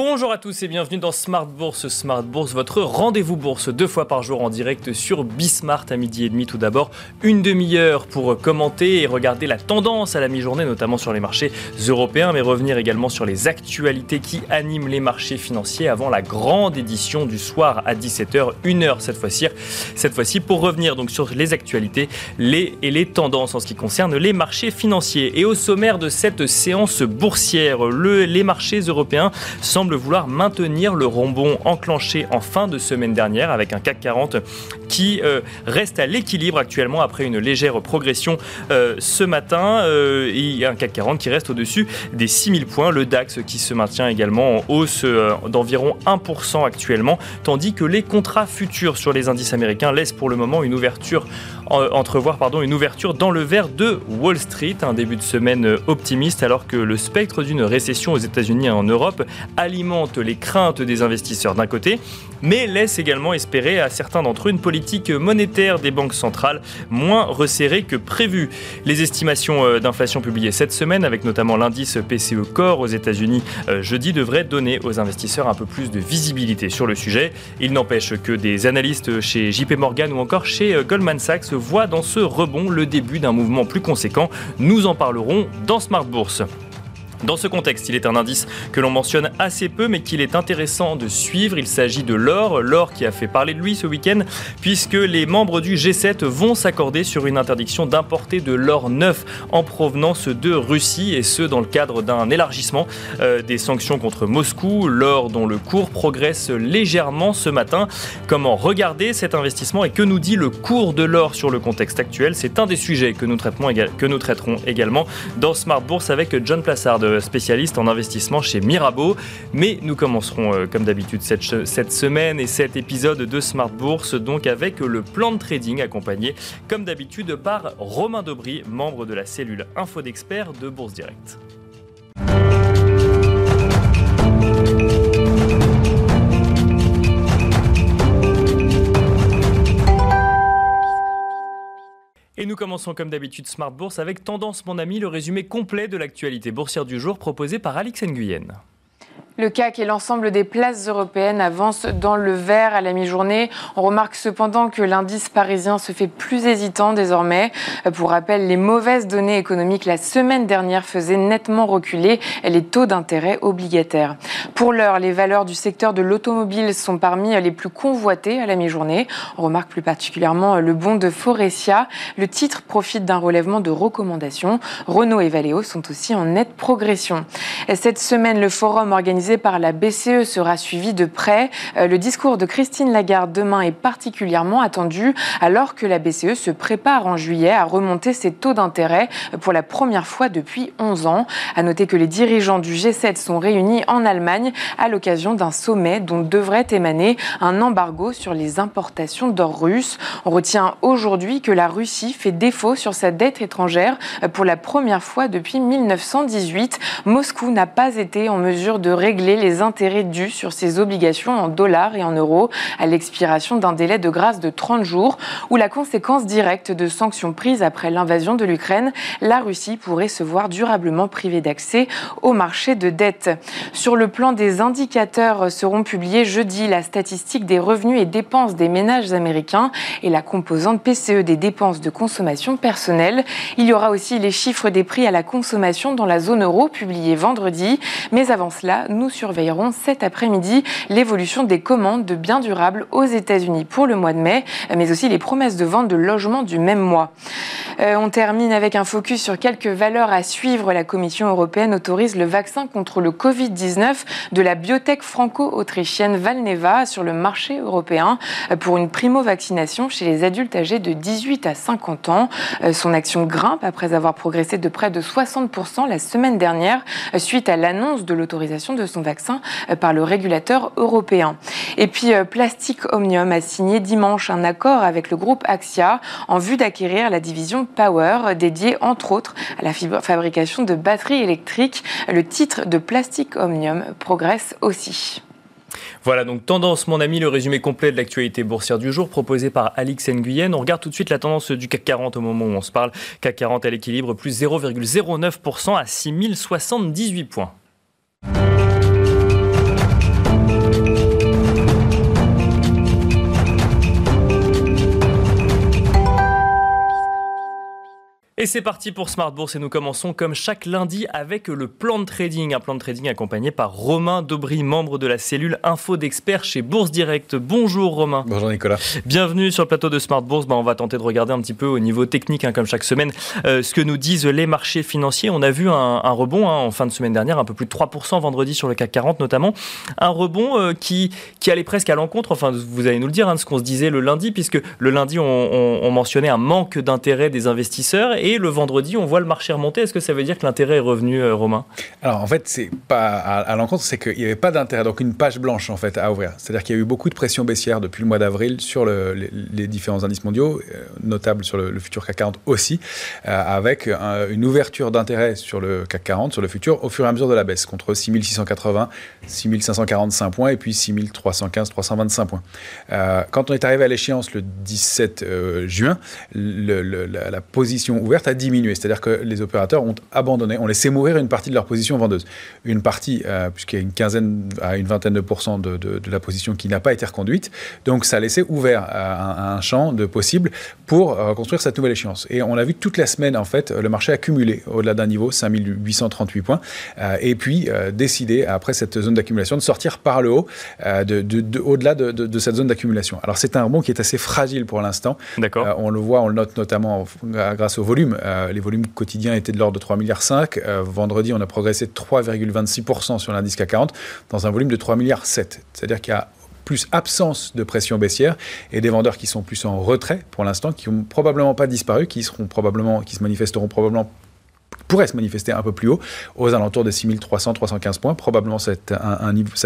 Bonjour à tous et bienvenue dans Smart Bourse. Smart Bourse, votre rendez-vous bourse deux fois par jour en direct sur Bismart à midi et demi. Tout d'abord, une demi-heure pour commenter et regarder la tendance à la mi-journée, notamment sur les marchés européens, mais revenir également sur les actualités qui animent les marchés financiers avant la grande édition du soir à 17h, une heure cette fois-ci. Cette fois-ci pour revenir donc sur les actualités et les tendances en ce qui concerne les marchés financiers. Et au sommaire de cette séance boursière, le, les marchés européens vouloir maintenir le rebond enclenché en fin de semaine dernière avec un CAC 40 qui euh, reste à l'équilibre actuellement après une légère progression euh, ce matin. Euh, et un CAC 40 qui reste au-dessus des 6000 points. Le DAX qui se maintient également en hausse d'environ 1% actuellement, tandis que les contrats futurs sur les indices américains laissent pour le moment une ouverture entrevoir pardon, une ouverture dans le vert de Wall Street, un début de semaine optimiste alors que le spectre d'une récession aux États-Unis et en Europe alimente les craintes des investisseurs d'un côté, mais laisse également espérer à certains d'entre eux une politique monétaire des banques centrales moins resserrée que prévu. Les estimations euh, d'inflation publiées cette semaine, avec notamment l'indice PCE Core aux États-Unis euh, jeudi, devraient donner aux investisseurs un peu plus de visibilité sur le sujet. Il n'empêche que des analystes chez JP Morgan ou encore chez euh, Goldman Sachs voient dans ce rebond le début d'un mouvement plus conséquent. Nous en parlerons dans Smart Bourse. Dans ce contexte, il est un indice que l'on mentionne assez peu, mais qu'il est intéressant de suivre. Il s'agit de l'or, l'or qui a fait parler de lui ce week-end, puisque les membres du G7 vont s'accorder sur une interdiction d'importer de l'or neuf en provenance de Russie, et ce dans le cadre d'un élargissement euh, des sanctions contre Moscou, l'or dont le cours progresse légèrement ce matin. Comment regarder cet investissement et que nous dit le cours de l'or sur le contexte actuel? C'est un des sujets que nous, que nous traiterons également dans Smart Bourse avec John Plassard spécialiste en investissement chez Mirabeau. Mais nous commencerons euh, comme d'habitude cette, cette semaine et cet épisode de Smart Bourse donc avec le plan de trading accompagné comme d'habitude par Romain Dobry, membre de la cellule Info d'experts de Bourse Direct. Et nous commençons comme d'habitude Smart Bourse avec Tendance mon ami, le résumé complet de l'actualité boursière du jour proposé par Alix Nguyen. Le CAC et l'ensemble des places européennes avancent dans le vert à la mi-journée. On remarque cependant que l'indice parisien se fait plus hésitant désormais. Pour rappel, les mauvaises données économiques la semaine dernière faisaient nettement reculer les taux d'intérêt obligataires. Pour l'heure, les valeurs du secteur de l'automobile sont parmi les plus convoitées à la mi-journée. On remarque plus particulièrement le bon de Forestia. Le titre profite d'un relèvement de recommandations. Renault et Valeo sont aussi en nette progression. Cette semaine, le forum organisé par la BCE sera suivi de près. Euh, le discours de Christine Lagarde demain est particulièrement attendu alors que la BCE se prépare en juillet à remonter ses taux d'intérêt pour la première fois depuis 11 ans. À noter que les dirigeants du G7 sont réunis en Allemagne à l'occasion d'un sommet dont devrait émaner un embargo sur les importations d'or russe. On retient aujourd'hui que la Russie fait défaut sur sa dette étrangère pour la première fois depuis 1918. Moscou n'a pas été en mesure de régler les intérêts dus sur ses obligations en dollars et en euros à l'expiration d'un délai de grâce de 30 jours ou la conséquence directe de sanctions prises après l'invasion de l'Ukraine, la Russie pourrait se voir durablement privée d'accès au marché de dette. Sur le plan des indicateurs seront publiés jeudi la statistique des revenus et dépenses des ménages américains et la composante PCE des dépenses de consommation personnelle. Il y aura aussi les chiffres des prix à la consommation dans la zone euro publiés vendredi. Mais avant cela, nous surveillerons cet après-midi l'évolution des commandes de biens durables aux États-Unis pour le mois de mai, mais aussi les promesses de vente de logements du même mois. Euh, on termine avec un focus sur quelques valeurs à suivre. La Commission européenne autorise le vaccin contre le Covid-19 de la biotech franco-autrichienne Valneva sur le marché européen pour une primo-vaccination chez les adultes âgés de 18 à 50 ans. Euh, son action grimpe après avoir progressé de près de 60% la semaine dernière suite à l'annonce de l'autorisation de son vaccin euh, par le régulateur européen. Et puis euh, Plastic Omnium a signé dimanche un accord avec le groupe Axia en vue d'acquérir la division Power dédiée entre autres à la fabrication de batteries électriques. Le titre de Plastic Omnium progresse aussi. Voilà donc tendance mon ami, le résumé complet de l'actualité boursière du jour proposé par Alix Nguyen. On regarde tout de suite la tendance du CAC 40 au moment où on se parle. CAC 40 à l'équilibre plus 0,09% à 6078 points. Et c'est parti pour Smart Bourse et nous commençons comme chaque lundi avec le plan de trading, un plan de trading accompagné par Romain Dobry, membre de la cellule info d'experts chez Bourse Direct. Bonjour Romain. Bonjour Nicolas. Bienvenue sur le plateau de Smart Bourse. Ben, on va tenter de regarder un petit peu au niveau technique, hein, comme chaque semaine, euh, ce que nous disent les marchés financiers. On a vu un, rebond hein, en fin de semaine dernière, un peu plus de 3% vendredi sur le CAC 40 notamment. Un rebond euh, qui, qui allait presque à l'encontre, enfin vous allez nous le dire, hein, de ce qu'on se disait le lundi, puisque le lundi on, on mentionnait un manque d'intérêt des investisseurs et le vendredi, on voit le marché remonter. Est-ce que ça veut dire que l'intérêt est revenu, euh, Romain? Alors en fait, c'est pas à, l'encontre, c'est qu'il n'y avait pas d'intérêt, donc une page blanche en fait à ouvrir. C'est-à-dire qu'il y a eu beaucoup de pression baissière depuis le mois d'avril sur les, différents indices mondiaux, euh, notables sur le, futur CAC 40 aussi, euh, avec une ouverture d'intérêt sur le CAC 40, sur le futur, au fur et à mesure de la baisse, contre 6680, 6545 points et puis 6315, 325 points. quand on est arrivé à l'échéance le 17 juin, la position ouverte a diminué. C'est-à-dire que les opérateurs ont abandonné, ont laissé mourir une partie de leur position vendeuse. Une partie, euh, puisqu'il y a une quinzaine à une vingtaine de pourcents de, la position qui n'a pas été reconduite. Donc ça a laissé ouvert euh, un, champ de possibles pour euh, reconstruire cette nouvelle échéance. Et on a vu toute la semaine, en fait, le marché accumuler au-delà d'un niveau, 5838 points, et puis décider, après cette zone d'accumulation, de sortir par le haut, de, au-delà de, cette zone d'accumulation. Alors c'est un rebond qui est assez fragile pour l'instant. D'accord. on le voit, on le note notamment grâce au volume. Euh, les volumes quotidiens étaient de l'ordre de 3,5 milliards. Euh, vendredi, on a progressé de 3,26% sur l'indice CAC 40 dans un volume de 3,7 milliards. C'est-à-dire qu'il y a plus absence de pression baissière et des vendeurs qui sont plus en retrait pour l'instant, qui n'ont probablement pas disparu, qui se manifesteront probablement pourrait se manifester un peu plus haut, aux alentours de 6300, 315 points. Probablement, ça,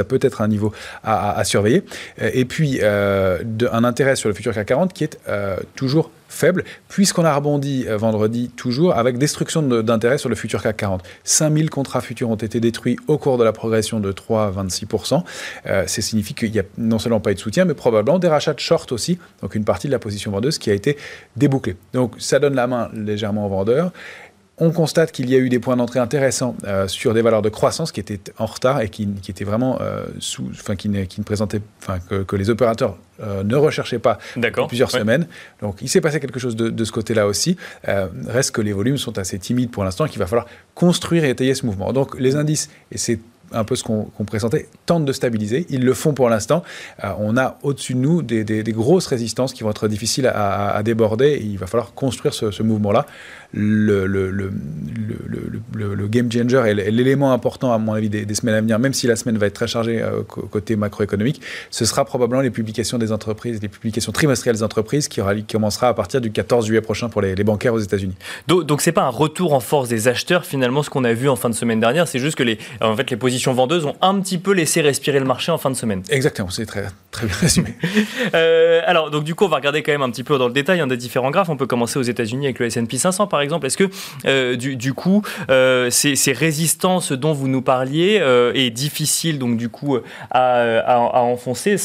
peut être un niveau à, surveiller. Euh, et puis, euh, un intérêt sur le futur CAC 40 qui est euh, toujours faible, puisqu'on a rebondi vendredi toujours avec destruction d'intérêt sur le futur CAC 40. 5000 contrats futurs ont été détruits au cours de la progression de 3,26%. ça signifie qu'il n'y a non seulement pas eu de soutien, mais probablement des rachats de short aussi, donc une partie de la position vendeuse qui a été débouclée. Donc ça donne la main légèrement aux vendeurs. On constate qu'il y a eu des points d'entrée intéressants euh, sur des valeurs de croissance qui étaient en retard et qui, étaient vraiment euh, sous, enfin qui ne, qui ne présentaient, enfin que, les opérateurs euh, ne recherchaient pas depuis plusieurs semaines. Donc il s'est passé quelque chose de, ce côté-là aussi. reste que les volumes sont assez timides pour l'instant, qu'il va falloir construire et étayer ce mouvement. Donc les indices, et c'est un peu ce qu'on présentait, tentent de stabiliser. Ils le font pour l'instant. on a au-dessus de nous des, grosses résistances qui vont être difficiles à, déborder. il va falloir construire ce, ce mouvement-là le, game changer et l'élément important, à mon avis, des, semaines à venir, même si la semaine va être très chargée euh, côté macroéconomique, ce sera probablement les publications des entreprises, les publications trimestrielles des entreprises qui, aura, commencera à partir du 14 juillet prochain pour les, bancaires aux États-Unis. Donc, donc c'est pas un retour en force des acheteurs finalement ce qu'on a vu en fin de semaine dernière, c'est juste que les, en fait, les positions vendeuses ont un petit peu laissé respirer le marché en fin de semaine. Exactement, c'est très, très bien résumé. euh, alors donc du coup on va regarder quand même un petit peu dans le détail un des différents graphes. On peut commencer aux États-Unis avec le S&P 500 par exemple. Est-ce que euh, du, coup, euh, ces, résistances dont vous nous parliez est difficile donc du coup à, enfoncer?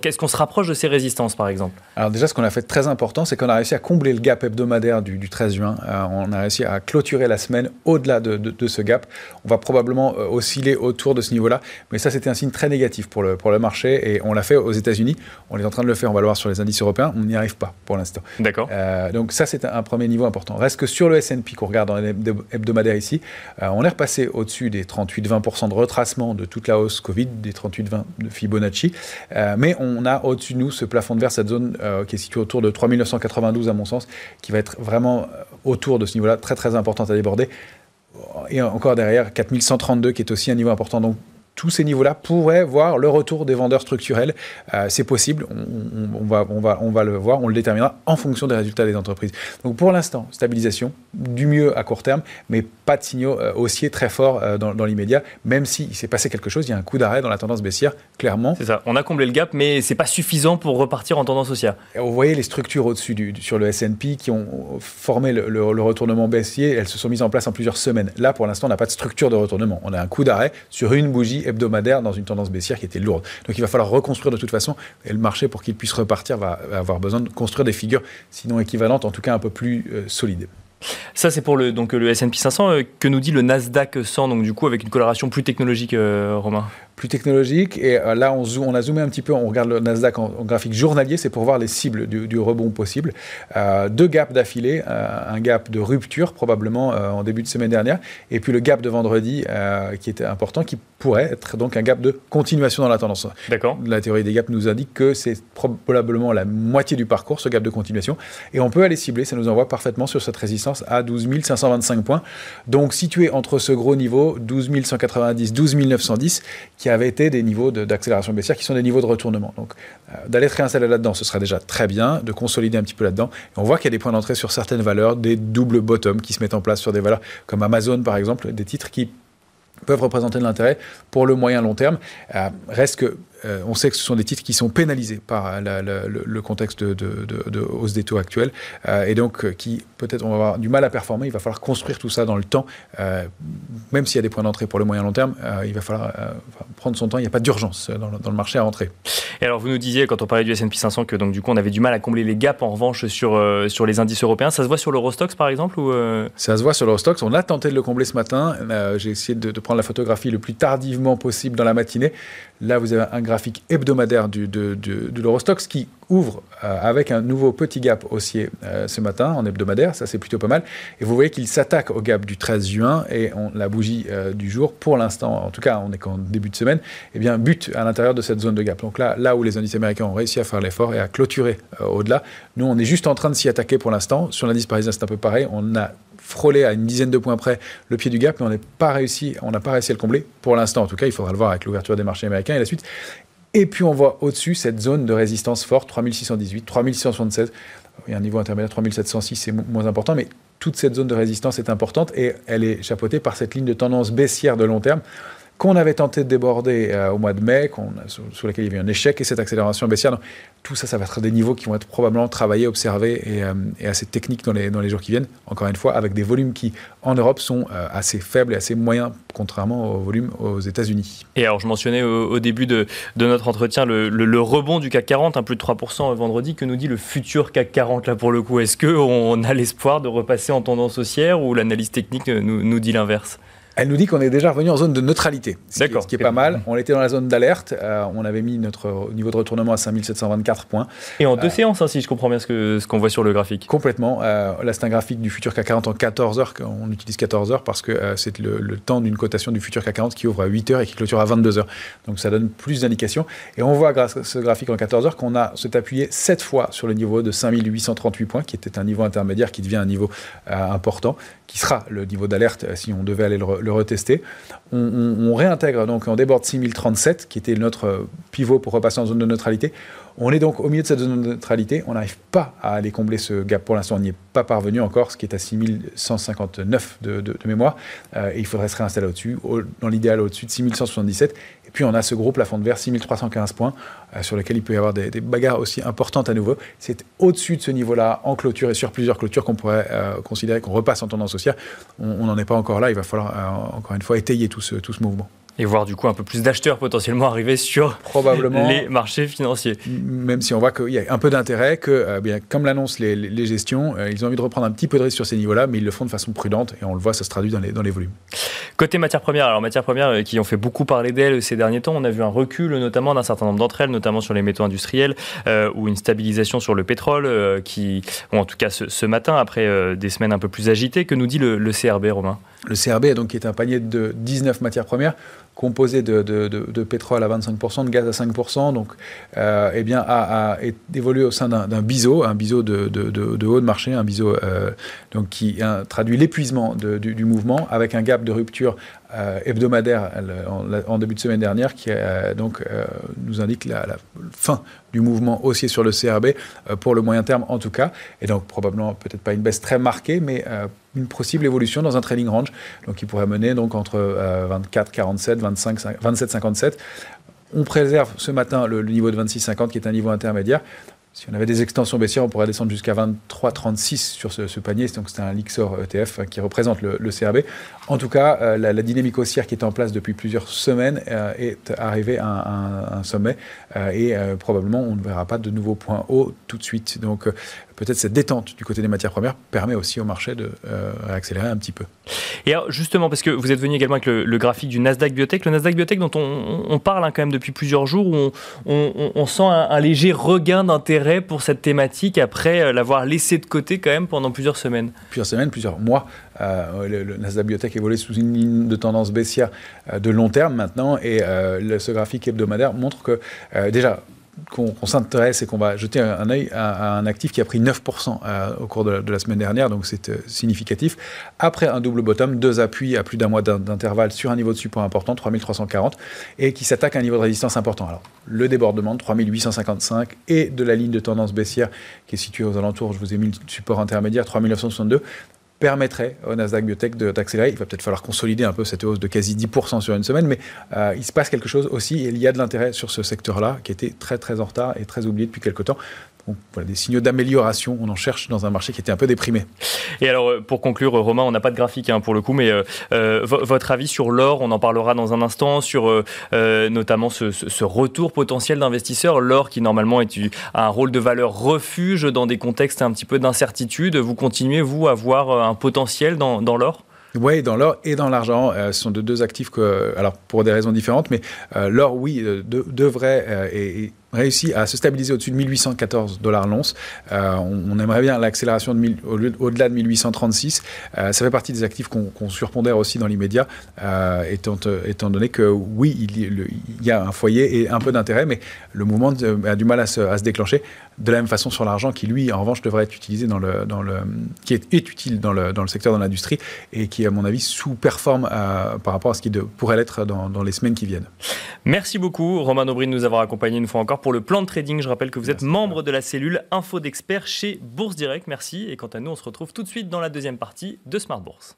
Qu'est-ce qu'on se rapproche de ces résistances par exemple? Alors déjà, ce qu'on a fait de très important, c'est qu'on a réussi à combler le gap hebdomadaire du, 13 juin. on a réussi à clôturer la semaine au-delà de, ce gap. On va probablement osciller autour de ce niveau-là, mais ça c'était un signe très négatif pour le, pour le marché et on l'a fait aux États-Unis. On est en train de le faire, on va le voir sur les indices européens. On n'y arrive pas pour l'instant. D'accord. donc ça c'est un, premier niveau important. Reste que sur le S&P qu'on regarde dans les hebdomadaires ici, euh, on est repassé au-dessus des 38-20% de retracement de toute la hausse Covid, des 38-20 de Fibonacci. Euh, mais on a au-dessus de nous ce plafond de verre, cette zone euh, qui est située autour de 3992 à mon sens, qui va être vraiment autour de ce niveau-là, très très importante à déborder. Et encore derrière, 4132 qui est aussi un niveau important. Tous ces niveaux-là pourraient voir le retour des vendeurs structurels. Euh, c'est possible, on, va, on, va, on va le voir, on le déterminera en fonction des résultats des entreprises. Donc pour l'instant, stabilisation, du mieux à court terme, mais pas de signaux euh, haussiers très forts euh, dans, l'immédiat, même s'il s'est passé quelque chose, il y a un coup d'arrêt dans la tendance baissière, clairement. C'est ça, on a comblé le gap, mais c'est pas suffisant pour repartir en tendance haussière. vous voyez les structures au-dessus sur le S&P qui ont formé le, le, retournement baissier, elles se sont mises en place en plusieurs semaines. Là, pour l'instant, on n'a pas de structure de retournement. On a un coup d'arrêt sur une bougie hebdomadaire dans une tendance baissière qui était lourde. Donc il va falloir reconstruire de toute façon. Et le marché, pour qu'il puisse repartir, va avoir besoin de construire des figures, sinon équivalentes, en tout cas un peu plus euh, solides. Ça, c'est pour le, donc, le S&P 500. Euh, que nous dit le Nasdaq 100, donc du coup avec une coloration plus technologique, euh, Romain? Plus technologique. Et euh, là, on, on, a zoomé un petit peu, on regarde le Nasdaq en, graphique journalier, c'est pour voir les cibles du, rebond possible. Euh, deux gaps d'affilée, euh, un gap de rupture probablement en début de semaine dernière, et puis le gap de vendredi qui était important, qui pourrait être donc un gap de continuation dans la tendance. D'accord. La théorie des gaps nous indique que c'est probablement la moitié du parcours, ce gap de continuation, et on peut aller cibler, ça nous envoie parfaitement sur cette résistance à 12 525 points. Donc situé entre ce gros niveau, 12 190, 12 910, qui qui avaient été des niveaux d'accélération baissière qui sont des niveaux de retournement. Donc euh, d'aller se réinstaller là-dedans, ce serait déjà très bien, de consolider un petit peu là-dedans. on voit qu'il y a des points d'entrée sur certaines valeurs, des doubles bottoms qui se mettent en place sur des valeurs comme Amazon par exemple, des titres qui peuvent représenter de l'intérêt pour le moyen long terme. Euh, reste que euh, on sait que ce sont des titres qui sont pénalisés par le, contexte de, hausse des taux actuels euh, et donc euh, qui peut-être on va avoir du mal à performer. Il va falloir construire tout ça dans le temps, même s'il y a des points d'entrée pour le moyen long terme, il va falloir prendre son temps. Il n'y a pas d'urgence dans, le marché à rentrer. Et alors vous nous disiez quand on parlait du S&P 500 que donc du coup on avait du mal à combler les gaps en revanche sur sur les indices européens. Ça se voit sur l'Eurostox par exemple ou Ça se voit sur l'Eurostox. On a tenté de le combler ce matin. J'ai essayé de, de prendre la photographie le plus tardivement possible dans la matinée. Là, vous avez un graphique hebdomadaire du, de, de, l'Eurostox qui ouvre euh, avec un nouveau petit gap haussier euh, ce matin en hebdomadaire. Ça, c'est plutôt pas mal. Et vous voyez qu'il s'attaque au gap du 13 juin et la bougie euh, du jour, pour l'instant, en tout cas, on est qu'en début de semaine, eh bien, bute à l'intérieur de cette zone de gap. Donc là, là où les indices américains ont réussi à faire l'effort et à clôturer au-delà, nous, on est juste en train de s'y attaquer pour l'instant. Sur l'indice parisien, c'est un peu pareil. On a frôlé à une dizaine de points près le pied du gap, mais on n'a pas réussi, on n'a pas réussi à le combler. Pour l'instant, en tout cas, il faudra le voir avec l'ouverture des marchés américains et la suite. Et puis on voit au-dessus cette zone de résistance forte, 3618, 3676. Il y a un niveau intermédiaire 3706, c'est moins important, mais toute cette zone de résistance est importante et elle est chapeautée par cette ligne de tendance baissière de long terme qu'on avait tenté de déborder euh, au mois de mai, sous, laquelle il y avait un échec et cette accélération baissière. Tout ça, ça va être des niveaux qui vont être probablement travaillés, observés et, euh, assez techniques dans les, jours qui viennent. Encore une fois, avec des volumes qui, en Europe, sont euh, assez faibles et assez moyens, contrairement aux volumes aux États-Unis. Et alors, je mentionnais au, début de, notre entretien le, rebond du CAC 40, un plus de 3% vendredi. Que nous dit le futur CAC 40 là pour le coup? Est-ce qu'on a l'espoir de repasser en tendance haussière ou l'analyse technique nous dit l'inverse? Elle nous dit qu'on est déjà revenu en zone de neutralité, ce, qui, ce qui est pas mal. On était dans la zone d'alerte, euh, on avait mis notre niveau de retournement à 5724 points. Et en deux euh, séances, hein, si je comprends bien ce qu'on ce qu'on voit sur le graphique. Complètement. Euh, là, c'est un graphique du futur CAC 40 en 14 heures. On utilise 14 heures parce que c'est le, temps d'une cotation du futur CAC 40 qui ouvre à 8 heures et qui clôture à 22 heures. Donc ça donne plus d'indications. Et on voit grâce à ce graphique en 14 heures qu'on a s'est appuyé 7 fois sur le niveau de 5838 points, qui était un niveau intermédiaire qui devient un niveau important, qui sera le niveau d'alerte si on devait aller le retester on, réintègre donc, on déborde 6037, qui était notre pivot pour repasser en zone de neutralité. On est donc au milieu de cette zone de neutralité. On n'arrive pas à aller combler ce gap pour l'instant. On n'y est pas parvenu encore, ce qui est à 6159 de, de, mémoire. Euh, il faudrait se réinstaller au-dessus, dans l'idéal au-dessus de 6177. Et puis on a ce gros plafond de verre, 6315 points, euh, sur lequel il peut y avoir des, bagarres aussi importantes à nouveau. C'est au-dessus de ce niveau-là, en clôture et sur plusieurs clôtures, qu'on pourrait euh, considérer qu'on repasse en tendance haussière. On n'en est pas encore là. Il va falloir, encore une fois, étayer tout ce, tout ce mouvement et voir du coup un peu plus d'acheteurs potentiellement arriver sur Probablement, les marchés financiers. Même si on voit qu'il y a un peu d'intérêt, que euh, bien, comme l'annoncent les, les, gestions, euh, ils ont envie de reprendre un petit peu de risque sur ces niveaux-là, mais ils le font de façon prudente et on le voit, ça se traduit dans les, dans les volumes. Côté matières premières, alors matières premières euh, qui ont fait beaucoup parler d'elles ces derniers temps, on a vu un recul notamment d'un certain nombre d'entre elles, notamment sur les métaux industriels ou une stabilisation sur le pétrole qui, en tout cas ce, matin, après des semaines un peu plus agitées, que nous dit le, le CRB, Romain? Le CRB, donc, qui est un panier de 19 matières premières composé de, de, pétrole à 25%, de gaz à 5%, donc euh, eh bien, a, évolué au sein d'un biseau, un biseau de, haut de marché, un biseau euh, donc, qui traduit l'épuisement du, du, mouvement avec un gap de rupture euh, hebdomadaire en, début de semaine dernière qui euh, donc, euh, nous indique la, fin du mouvement haussier sur le CRB pour le moyen terme en tout cas. Et donc probablement peut-être pas une baisse très marquée, mais une possible évolution dans un trading range donc qui pourrait mener donc entre 24, 47, 25, 27, 57. On préserve ce matin le, le niveau de 26,50 qui est un niveau intermédiaire. Si on avait des extensions baissières, on pourrait descendre jusqu'à 23,36 sur ce, panier. Donc c'est un Lixor ETF qui représente le, CRB. En tout cas, euh, la, dynamique haussière qui est en place depuis plusieurs semaines euh, est arrivée à un, sommet euh, et probablement on ne verra pas de nouveaux points hauts tout de suite. Donc peut-être cette détente du côté des matières premières permet aussi au marché de réaccélérer un petit peu. Et alors justement, parce que vous êtes venu également avec le, graphique du Nasdaq Biotech, le Nasdaq Biotech dont on, parle hein, quand même depuis plusieurs jours, où on, sent un, léger regain d'intérêt pour cette thématique après l'avoir laissé de côté quand même pendant plusieurs semaines. Plusieurs semaines, plusieurs mois. Le, Nasdaq Biotech évolue sous une ligne de tendance baissière de long terme maintenant, et ce graphique hebdomadaire montre que déjà qu'on s'intéresse et qu'on va jeter un, œil à, un actif qui a pris 9% euh, au cours de, la semaine dernière, donc c'est euh, significatif. Après un double bottom, deux appuis à plus d'un mois d'intervalle sur un niveau de support important, 3340, et qui s'attaque à un niveau de résistance important. Alors, le débordement de 3855 et de la ligne de tendance baissière qui est située aux alentours, je vous ai mis le support intermédiaire, 3962, permettrait au Nasdaq Biotech d'accélérer. Il va peut-être falloir consolider un peu cette hausse de quasi 10% sur une semaine, mais euh, il se passe quelque chose aussi. Et il y a de l'intérêt sur ce secteur-là qui était très très en retard et très oublié depuis quelques temps voilà, des signaux d'amélioration, on en cherche dans un marché qui était un peu déprimé. Et alors, euh, pour conclure, Romain, on n'a pas de graphique hein, pour le coup, mais euh, euh, votre avis sur l'or, on en parlera dans un instant, sur notamment ce, retour potentiel d'investisseurs, l'or qui normalement est, a un rôle de valeur refuge dans des contextes un petit peu d'incertitude. Vous continuez, vous, à voir un potentiel dans, l'or? Oui, dans l'or et dans l'argent, ce sont de deux actifs que, alors pour des raisons différentes, mais l'or, oui, devrait et réussi à se stabiliser au-dessus de 1814 dollars l'once. Euh, on, aimerait bien l'accélération au-delà de 1836. Euh, ça fait partie des actifs qu'on surpondère aussi dans l'immédiat, euh, étant, donné que oui, il, y a un foyer et un peu d'intérêt, mais le mouvement a du mal à se, déclencher. De la même façon sur l'argent, qui lui, en revanche, devrait être utilisé dans le, dans qui est, utile dans le, secteur de l'industrie et qui, à mon avis, sous-performe par rapport à ce qui pourrait l'être dans, les semaines qui viennent. Merci beaucoup, Romain Aubry, de nous avoir accompagnés une fois encore le plan de trading. Je rappelle que vous êtes membre de la cellule Info d'experts chez Bourse Direct. Merci. Et quant à nous, on se retrouve tout de suite dans la deuxième partie de Smart Bourse.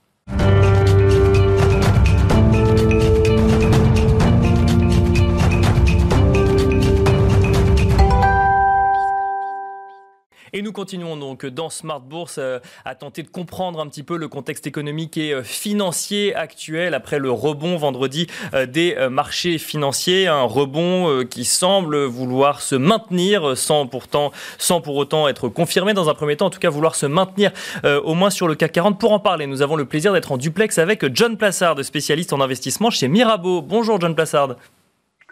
Et nous continuons donc dans Smart Bourse euh, à tenter de comprendre un petit peu le contexte économique et euh, financier actuel après le rebond vendredi euh, des marchés financiers, un rebond qui semble vouloir se maintenir sans pourtant sans pour autant être confirmé dans un premier temps, en tout cas vouloir se maintenir au moins sur le CAC 40. Pour en parler, nous avons le plaisir d'être en duplex avec John Plassard, spécialiste en investissement chez Mirabeau. Bonjour John Plassard.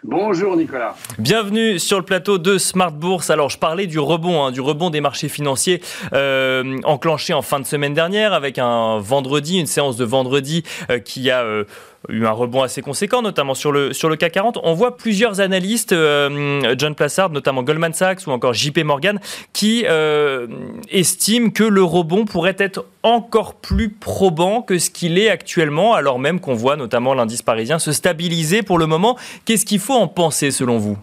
Bonjour Nicolas. Bienvenue sur le plateau de Smart Bourse. Alors je parlais du rebond, hein, du rebond des marchés financiers euh, enclenché en fin de semaine dernière avec un vendredi, une séance de vendredi euh, qui a euh, eu un rebond assez conséquent, notamment sur le, sur le CAC 40. On voit plusieurs analystes, euh, John Plassard, notamment Goldman Sachs ou encore JP Morgan, qui euh, estiment que le rebond pourrait être encore plus probant que ce qu'il est actuellement, alors même qu'on voit notamment l'indice parisien se stabiliser pour le moment. Qu'est-ce qu'il faut en penser selon vous?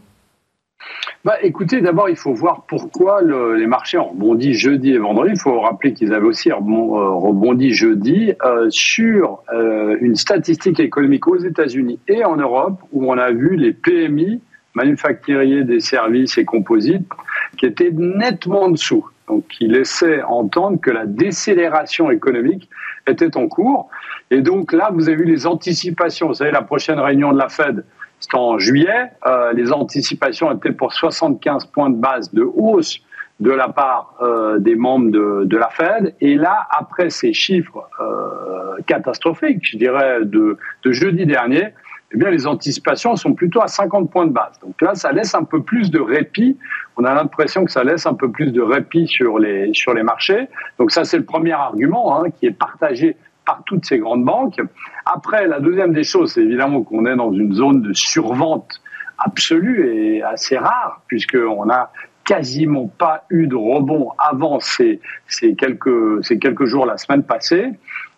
Bah, écoutez, d'abord, il faut voir pourquoi les marchés ont rebondi jeudi et vendredi. Il faut rappeler qu'ils avaient aussi euh, rebondi jeudi euh, sur euh, une statistique économique aux États-Unis et en Europe où on a vu les PMI, manufacturiers des services et composites, qui étaient nettement en dessous. Donc, qui laissait entendre que la décélération économique était en cours. Et donc là, vous avez vu les anticipations. Vous savez, la prochaine réunion de la Fed, c'est en juillet. Euh, les anticipations étaient pour 75 points de base de hausse de la part euh, des membres de, la Fed. Et là, après ces chiffres euh, catastrophiques, je dirais, de, jeudi dernier, eh bien, les anticipations sont plutôt à 50 points de base. Donc là, ça laisse un peu plus de répit. On a l'impression que ça laisse un peu plus de répit sur les, sur les marchés. Donc ça, c'est le premier argument hein, qui est partagé par toutes ces grandes banques. Après, la deuxième des choses, c'est évidemment qu'on est dans une zone de survente absolue et assez rare, puisqu'on n'a quasiment pas eu de rebond avant ces, ces, quelques, ces quelques jours la semaine passée.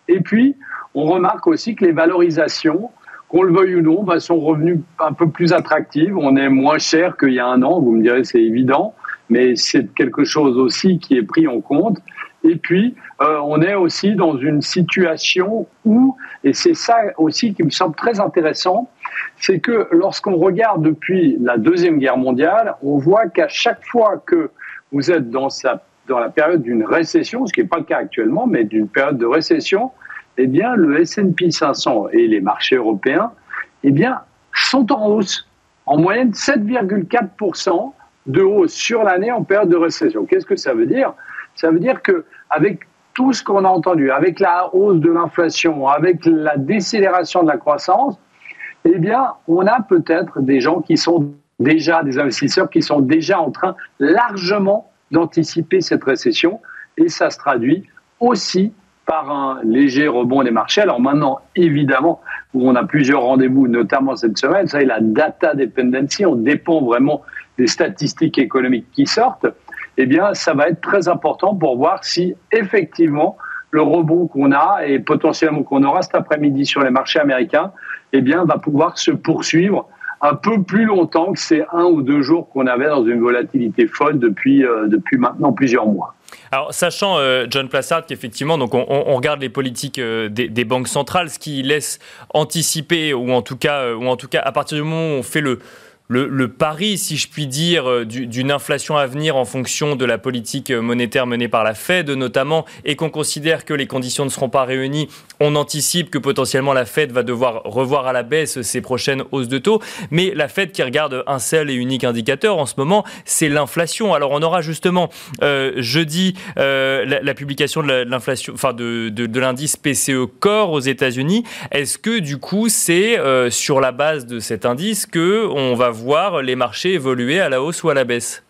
Et puis, on remarque aussi que les valorisations, qu'on le veuille ou non, bah, sont revenues un peu plus attractives. On est moins cher qu'il y a un an, vous me direz c'est évident, mais c'est quelque chose aussi qui est pris en compte. Et puis, euh, on est aussi dans une situation où, et c'est ça aussi qui me semble très intéressant, c'est que lorsqu'on regarde depuis la Deuxième Guerre mondiale, on voit qu'à chaque fois que vous êtes dans, la période d'une récession, ce qui n'est pas le cas actuellement, mais d'une période de récession, eh bien, le S&P 500 et les marchés européens, eh bien, sont en hausse. En moyenne, 7,4% de hausse sur l'année en période de récession. Qu'est-ce que ça veut dire? Ça veut dire que avec tout ce qu'on a entendu, avec la hausse de l'inflation, avec la décélération de la croissance, eh bien, on a peut-être des gens qui sont déjà, des investisseurs qui sont déjà en train largement d'anticiper cette récession. Et ça se traduit aussi par un léger rebond des marchés. Alors maintenant, évidemment, où on a plusieurs rendez-vous, notamment cette semaine, ça la data dependency, on dépend vraiment des statistiques économiques qui sortent, eh bien, ça va être très important pour voir si effectivement le rebond qu'on a et potentiellement qu'on aura cet après-midi sur les marchés américains, eh bien, va pouvoir se poursuivre un peu plus longtemps que ces un ou deux jours qu'on avait dans une volatilité folle depuis, euh, depuis maintenant plusieurs mois. Alors, sachant, euh, John Plassard, qu'effectivement, donc on, regarde les politiques euh, des, banques centrales, ce qui laisse anticiper, ou en tout cas, ou en tout cas, à partir du moment où on fait le, le, pari, si je puis dire, euh, d'une inflation à venir en fonction de la politique monétaire menée par la Fed notamment, et qu'on considère que les conditions ne seront pas réunies, on anticipe que potentiellement la Fed va devoir revoir à la baisse ses prochaines hausses de taux. Mais la Fed qui regarde un seul et unique indicateur en ce moment, c'est l'inflation. Alors on aura justement euh, jeudi euh, la, publication de l'inflation, enfin de, de, l'indice PCE Core aux États-Unis. Est-ce que du coup c'est sur la base de cet indice que on va voir les marchés évoluer à la hausse ou à la baisse.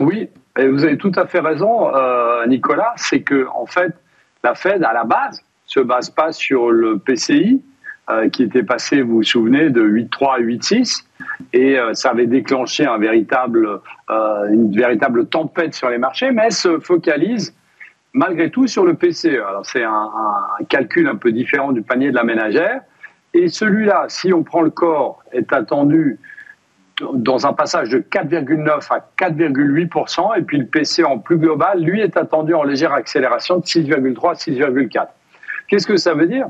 Oui, vous avez tout à fait raison, euh, Nicolas. C'est que en fait, la Fed à la base se base pas sur le PCI euh, qui était passé, vous vous souvenez, de 8,3 à 8,6, et euh, ça avait déclenché une véritable tempête sur les marchés, mais se focalise malgré tout sur le PCE. Alors c'est un, un, calcul un peu différent du panier de la ménagère. Et celui-là, si on prend le corps, est attendu dans un passage de 4,9 à 4,8% et puis le PC en plus global, lui, est attendu en légère accélération de 6,3 6,4. Qu'est-ce que ça veut dire?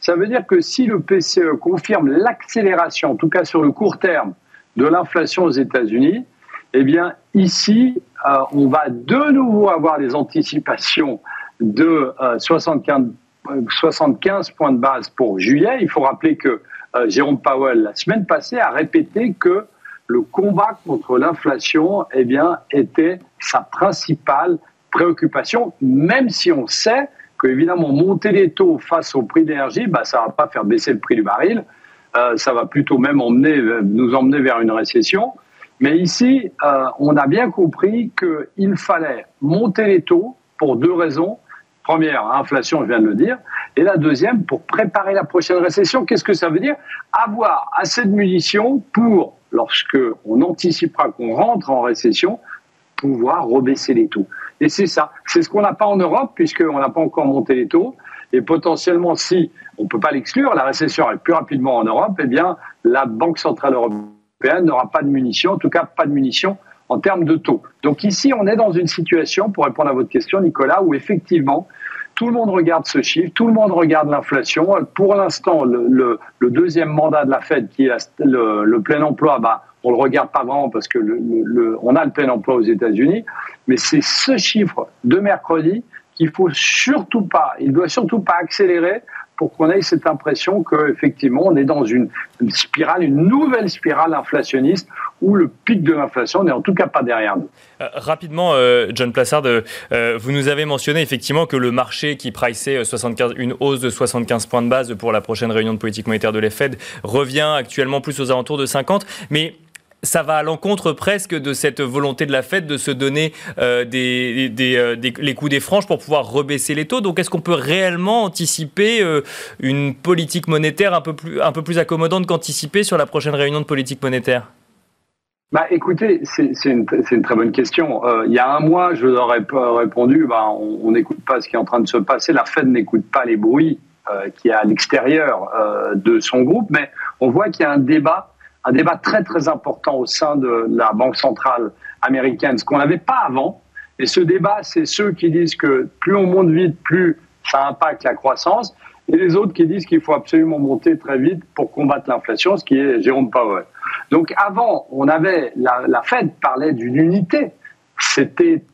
Ça veut dire que si le PCE confirme l'accélération, en tout cas sur le court terme, de l'inflation aux États-Unis, eh bien ici, euh, on va de nouveau avoir des anticipations de 75, euh, 75 euh, points de base pour juillet. Il faut rappeler que Jérôme Powell, la semaine passée, a répété que le combat contre l'inflation eh bien, était sa principale préoccupation, même si on sait que, évidemment, monter les taux face au prix d'énergie, bah, ça ne va pas faire baisser le prix du baril, euh, ça va plutôt même nous emmener vers une récession. Mais ici, euh, on a bien compris qu'il fallait monter les taux pour deux raisons. Première, inflation, je viens de le dire. Et la deuxième, pour préparer la prochaine récession, qu'est-ce que ça veut dire? Avoir assez de munitions pour lorsque on anticipera qu'on rentre en récession, pouvoir rebaisser les taux. Et c'est ça. C'est ce qu'on n'a pas en Europe, puisqu'on n'a pas encore monté les taux. Et potentiellement, si on ne peut pas l'exclure, la récession arrive plus rapidement en Europe, eh bien, la Banque Centrale Européenne n'aura pas de munitions, en tout cas pas de munitions en termes de taux. Donc ici, on est dans une situation, pour répondre à votre question, Nicolas, où effectivement, tout le monde regarde ce chiffre, tout le monde regarde l'inflation. Pour l'instant, le, deuxième mandat de la Fed, qui est le, plein emploi, bah, on le regarde pas vraiment parce que on a le plein emploi aux États-Unis, mais c'est ce chiffre de mercredi qu'il faut surtout pas, il doit surtout pas accélérer pour qu'on ait cette impression qu'effectivement on est dans une, spirale, une nouvelle spirale inflationniste où le pic de l'inflation n'est en tout cas pas derrière nous. Euh, rapidement, euh, John Plassard, euh, vous nous avez mentionné effectivement que le marché qui priceait 75, une hausse de 75 points de base pour la prochaine réunion de politique monétaire de la Fed revient actuellement plus aux alentours de 50. Mais ça va à l'encontre presque de cette volonté de la Fed de se donner euh, euh, les coups des franges pour pouvoir rebaisser les taux. Donc est-ce qu'on peut réellement anticiper euh, une politique monétaire un peu plus, un peu plus accommodante qu'anticipée sur la prochaine réunion de politique monétaire? Bah, écoutez, c'est une, très bonne question. il y a un mois, je leur ai répondu, bah, on n'écoute pas ce qui est en train de se passer. La Fed n'écoute pas les bruits qui est à l'extérieur de son groupe, mais on voit qu'il y a un débat un débat très très important au sein de la Banque centrale américaine, ce qu'on n'avait pas avant. Et ce débat, c'est ceux qui disent que plus on monte vite, plus ça impacte la croissance, et les autres qui disent qu'il faut absolument monter très vite pour combattre l'inflation, ce qui est Jérôme Powell. Donc avant, on avait la, la Fed parlait d'une unité, c'était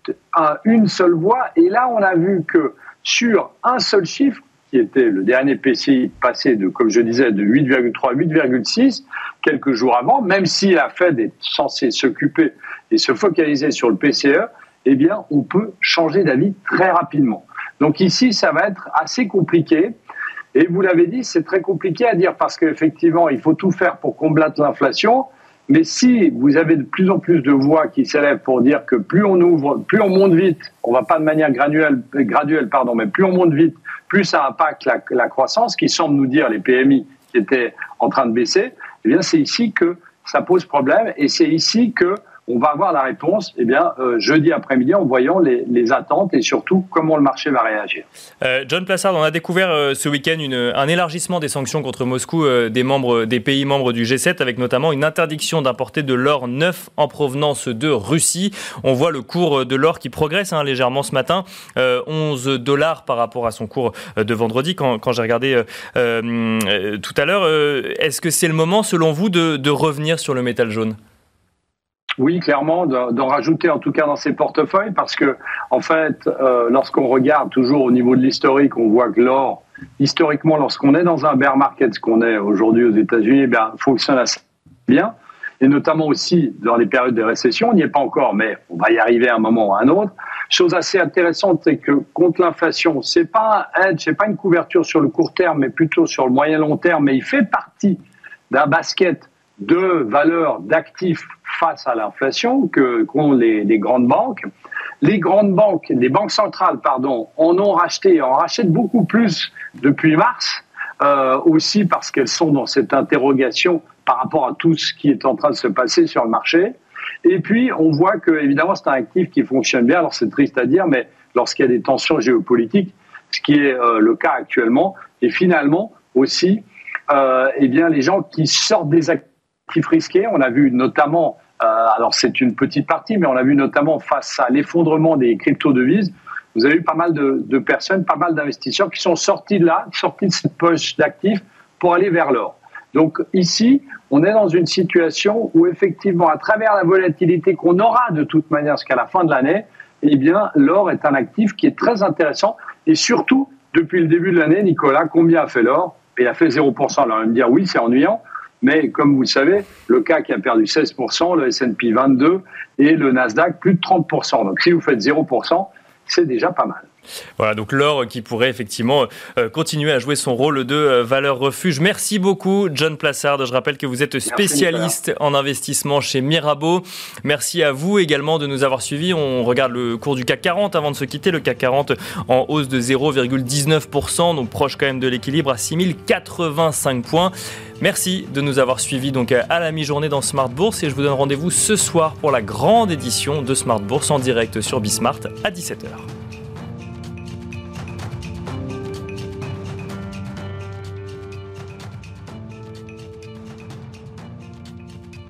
une seule voix, et là on a vu que sur un seul chiffre, qui était le dernier PCI passé de, comme je disais, de 8,3 à 8,6 quelques jours avant, même si la Fed est censée s'occuper et se focaliser sur le PCE, eh bien, on peut changer d'avis très rapidement. Donc ici, ça va être assez compliqué. Et vous l'avez dit, c'est très compliqué à dire parce qu'effectivement, il faut tout faire pour combattre l'inflation. Mais si vous avez de plus en plus de voix qui s'élèvent pour dire que plus on ouvre, plus on monte vite, on va pas de manière graduelle, graduelle pardon, mais plus on monte vite, plus ça impacte la, la croissance, qui semble nous dire les PMI qui étaient en train de baisser, eh bien c'est ici que ça pose problème et c'est ici que on va avoir la réponse eh bien, euh, jeudi après-midi en voyant les, attentes et surtout comment le marché va réagir. Euh, John Plassard, on a découvert euh, ce week-end un élargissement des sanctions contre Moscou des, pays membres du G7 avec notamment une interdiction d'importer de l'or neuf en provenance de Russie. On voit le cours de l'or qui progresse hein, légèrement ce matin, 11 dollars par rapport à son cours de vendredi quand, j'ai regardé tout à l'heure. Est-ce que c'est le moment selon vous de revenir sur le métal jaune? Oui, clairement, d'en rajouter en tout cas dans ses portefeuilles, parce que en fait, euh, lorsqu'on regarde toujours au niveau de l'historique, on voit que l'or, historiquement, lorsqu'on est dans un bear market, ce qu'on est aujourd'hui aux États-Unis, eh bien, fonctionne assez bien, et notamment aussi dans les périodes de récession. On n'y est pas encore, mais on va y arriver à un moment ou à un autre. Chose assez intéressante, c'est que contre l'inflation, c'est pas un c'est pas une couverture sur le court terme, mais plutôt sur le moyen long terme, mais il fait partie d'un basket de valeurs d'actifs face à l'inflation que qu'ont les, grandes banques. Les grandes banques, les banques centrales, pardon, en ont racheté, en rachètent beaucoup plus depuis mars, euh, aussi parce qu'elles sont dans cette interrogation par rapport à tout ce qui est en train de se passer sur le marché. Et puis, on voit que, évidemment, c'est un actif qui fonctionne bien. Alors, c'est triste à dire, mais lorsqu'il y a des tensions géopolitiques, ce qui est euh, le cas actuellement, et finalement aussi, euh, eh bien, les gens qui sortent des actifs risqués. On a vu notamment, alors c'est une petite partie, mais on a vu notamment face à l'effondrement des crypto-devises, vous avez eu pas mal de, personnes, pas mal d'investisseurs qui sont sortis de là, sortis de cette poche d'actifs pour aller vers l'or. Donc ici, on est dans une situation où effectivement, à travers la volatilité qu'on aura de toute manière jusqu'à la fin de l'année, eh bien, l'or est un actif qui est très intéressant. Et surtout, depuis le début de l'année, Nicolas, combien a fait l'or? Il a fait 0%. Alors, on va me dire, oui, c'est ennuyant. Mais comme vous le savez, le CAC a perdu 16%, le S&P 22% et le Nasdaq plus de 30%. Donc si vous faites 0%, c'est déjà pas mal. Voilà, donc l'or qui pourrait effectivement euh, continuer à jouer son rôle de euh, valeur refuge. Merci beaucoup, John Plassard. Je rappelle que vous êtes spécialiste en investissement chez Mirabeau. Merci à vous également de nous avoir suivis. On regarde le cours du CAC 40 avant de se quitter. Le CAC 40 en hausse de 0,19%, donc proche quand même de l'équilibre à 6085 points. Merci de nous avoir suivis donc à la mi-journée dans Smart Bourse et je vous donne rendez-vous ce soir pour la grande édition de Smart Bourse en direct sur Bismart à 17h.